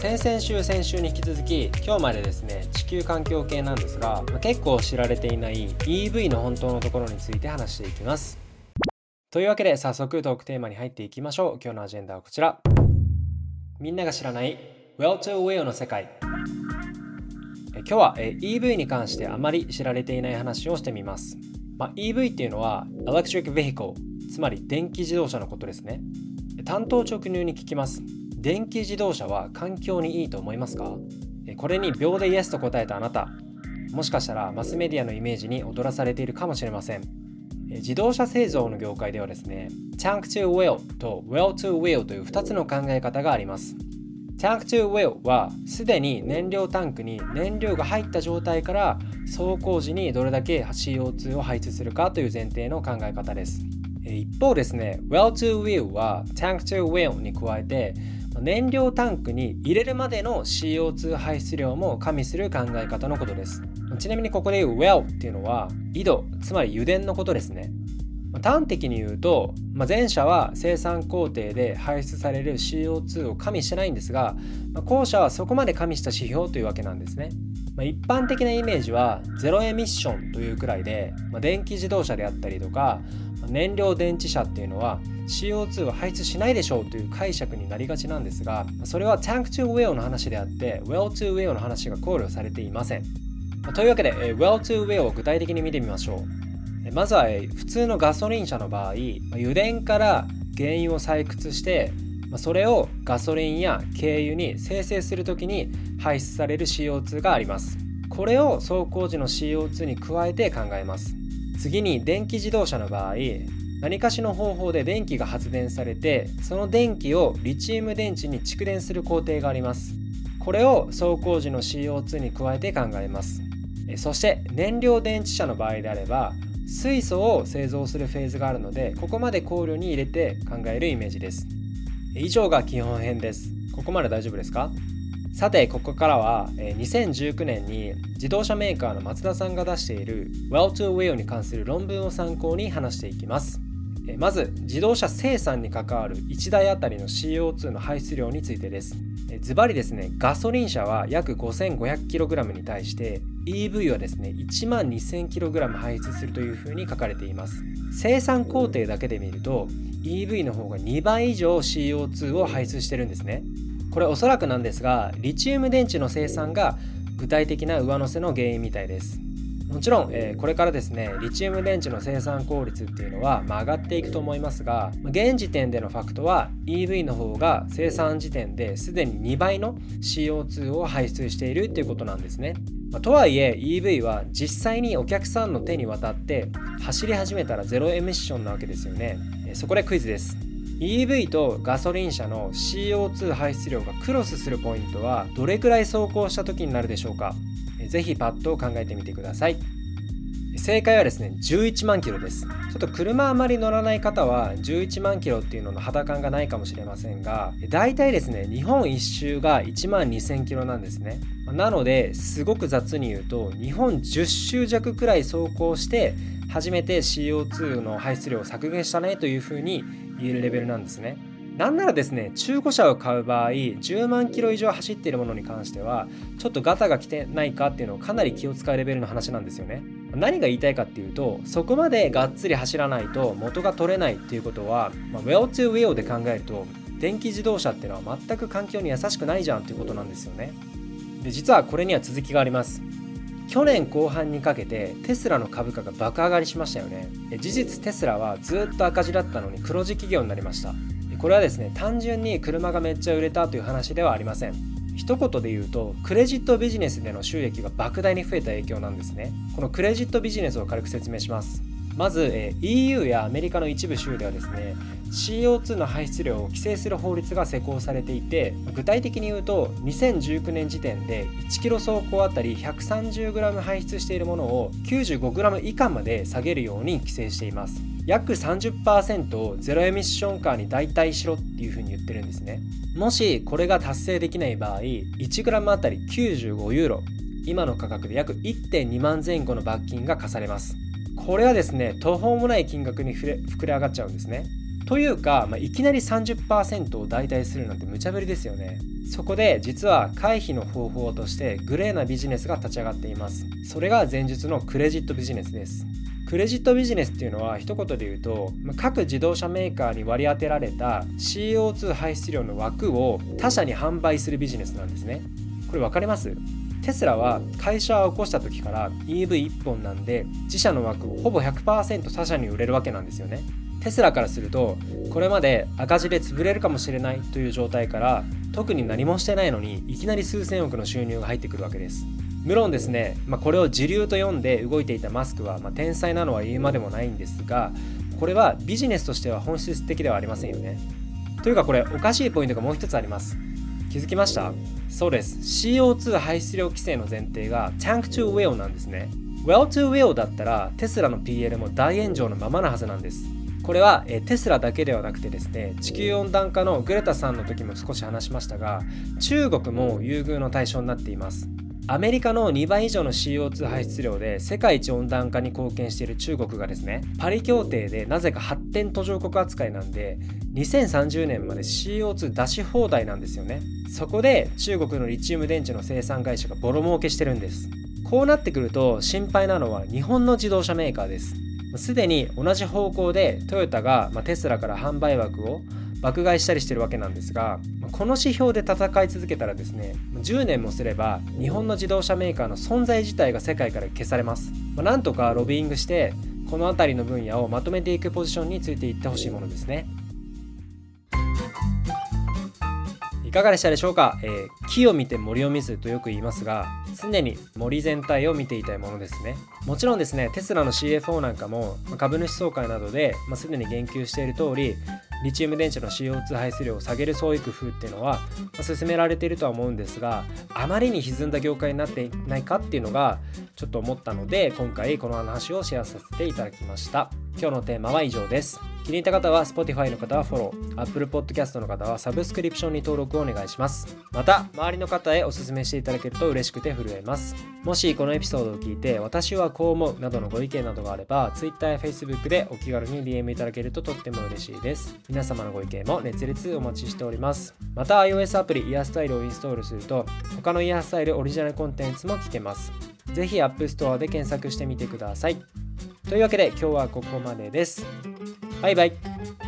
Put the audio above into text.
先々週先週に引き続き今日までですね地球環境系なんですが、結構知られていない EV の本当のところについて話していきます。というわけで早速トークテーマに入っていきましょう。今日のアジェンダはこちら。みんなが知らない Well to Will の世界。今日は EV に関してあまり知られていない話をしてみます、まあ、EV っていうのは Electric Vehicle つまり電気自動車のことですね。担当直入に聞きます。電気自動車は環境にいいと思いますか？これに秒でイエスと答えたあなた。もしかしたらマスメディアのイメージに踊らされているかもしれません。自動車製造の業界ではですね Tank to Wheel と Well to Wheel という2つの考え方があります。Tank to Wheel はすでに燃料タンクに燃料が入った状態から走行時にどれだけ CO2 を排出するかという前提の考え方です。一方ですね Well to Wheel は Tank to Wheel に加えて燃料タンクに入れるまでの CO2 排出量も加味する考え方のことです。ちなみにここで言う well っていうのは井戸つまり油田のことですね。端的に言うと、まあ、前者は生産工程で排出される CO2 を加味してないんですが、まあ、後者はそこまで加味した指標というわけなんですね、まあ、一般的なイメージはゼロエミッションというくらいで、ま電気自動車であったりとか燃料電池車っていうのは CO2 は排出しないでしょうという解釈になりがちなんですがそれは Tank to Well の話であって Well to Well の話が考慮されていません。というわけで Well to Well を具体的に見てみましょう。まずは普通のガソリン車の場合油田から原油を採掘してそれをガソリンや軽油に生成するときに排出される CO2 があります。これを走行時の CO2 に加えて考えます。次に電気自動車の場合何かしの方法で電気が発電されてその電気をリチウム電池に蓄電する工程があります。これを走行時の CO2 に加えて考えます。そして燃料電池車の場合であれば水素を製造するフェーズがあるのでここまで考慮に入れて考えるイメージです。以上が基本編です。ここまで大丈夫ですか？さてここからは2019年に自動車メーカーの松田さんが出している Well to Will に関する論文を参考に話していきます。まず自動車生産に関わる1台あたりの CO2 の排出量についてです。ズバリですねガソリン車は約 5500kg に対して EV はですね1万 2000kg 排出するというふうに書かれています。生産工程だけで見ると EV の方が2倍以上 CO2 を排出してるんですね。これおそらくなんですがリチウム電池の生産が具体的な上乗せの原因みたいですもちろん、えー、これからですねリチウム電池の生産効率っていうのは、まあ、上がっていくと思いますが現時点でのファクトは EV の方が生産時点ですでに2倍の CO2 を排出しているっていうことなんですね。まあ、とはいえ EV は実際にお客さんの手に渡って走り始めたらゼロエミッションなわけですよね。そこでクイズです。EV とガソリン車の CO2 排出量がクロスするポイントはどれくらい走行した時になるでしょうか？ぜひパッと考えてみてください。正解はですね11万キロです。ちょっと車あまり乗らない方は11万キロっていうのの肌感がないかもしれませんが大体ですね日本一周が1万2000キロなんですね。なのですごく雑に言うと日本10周弱くらい走行して初めて CO2 の排出量を削減したねというふうに言えるレベルなんですね。なんならですね中古車を買う場合10万キロ以上走っているものに関してはちょっとガタが来てないかっていうのをかなり気を使うレベルの話なんですよね。何が言いたいかっていうとそこまでがっつり走らないと元が取れないっていうことは、まあ、Well to Will で考えると電気自動車っていうのは全く環境に優しくないじゃんっていうことなんですよね。で実はこれには続きがあります。去年後半にかけてテスラの株価が爆上がりしましたよね。事実テスラはずっと赤字だったのに黒字企業になりました。これはですね単純に車がめっちゃ売れたという話ではありません。一言で言うとクレジットビジネスでの収益が莫大に増えた影響なんですね。このクレジットビジネスを軽く説明します。まず、EU やアメリカの一部州ではですね CO2 の排出量を規制する法律が施行されていて具体的に言うと2019年時点で 1km 走行あたり 130g 排出しているものを 95g 以下まで下げるように規制しています。約30%をゼロエミッションカーに代替しろっていうふうに言ってるんですね。もしこれが達成できない場合 1g あたり95ユーロ。今の価格で約1.2万前後の罰金が課されます。これはですね途方もない金額に膨れ上がっちゃうんですね。というか、まあ、いきなり30%を代替するなんて無茶ぶりですよね。そこで実は回避の方法としてグレーなビジネスが立ち上がっています。それが前述のクレジットビジネスです。クレジットビジネスっていうのは一言で言うと各自動車メーカーに割り当てられた CO2 排出量の枠を他社に販売するビジネスなんですね。これ分かります？テスラは会社を起こした時から EV1 本なんで自社の枠をほぼ100%他社に売れるわけなんですよね。テスラからするとこれまで赤字で潰れるかもしれないという状態から特に何もしてないのにいきなり数千億の収入が入ってくるわけです。無論ですね、まあ、これを時流と読んで動いていたマスクは、まあ、天才なのは言うまでもないんですがこれはビジネスとしては本質的ではありませんよね。というかこれおかしいポイントがもう一つあります。気づきました？そうです。CO2 排出量規制の前提が Tank to Well なんですね。Well to Will だったらテスラの PL も大炎上のままなはずなんです。これはえテスラだけではなくてですね地球温暖化のグレタさんの時も少し話しましたが中国も優遇の対象になっています。アメリカの2倍以上の CO2 排出量で世界一温暖化に貢献している中国がですねパリ協定でなぜか発展途上国扱いなんで2030年まで CO2 出し放題なんですよね。そこで中国のリチウム電池の生産会社がボロ儲けしてるんです。こうなってくると心配なのは日本の自動車メーカーです。すでに同じ方向でトヨタがテスラから販売枠を爆買いしたりしてるわけなんですがこの指標で戦い続けたらですね10年もすれば日本の自動車メーカーの存在自体が世界から消されます、まあ、なんとかロビーングしてこの辺りの分野をまとめていくポジションについていってほしいものですね。かがでしたでしょうか、えー、木を見て森を見ずとよく言いますが常に森全体を見ていたいものですね。もちろんですねテスラの CFO なんかも株主総会などで、まあ、すでに言及している通りリチウム電池の CO2 排出量を下げる創意工夫っていうのは、ま進められているとは思うんですがあまりに歪んだ業界になっていないかっていうのがちょっと思ったので今回この話をシェアさせていただきました。今日のテーマは以上です。気に入った方は Spotify の方はフォロー。Apple Podcast の方はサブスクリプションに登録をお願いします。また周りの方へお勧めしていただけると嬉しくて震えます。もしこのエピソードを聞いて私はこう思うなどのご意見などがあれば Twitter や Facebook でお気軽に DM いただけるととっても嬉しいです。皆様のご意見も熱烈お待ちしております。また iOS アプリイヤースタイルをインストールすると他のイヤースタイルオリジナルコンテンツも聞けます。ぜひ App Store で検索してみてくださいというわけで今日はここまでです。バイバイ。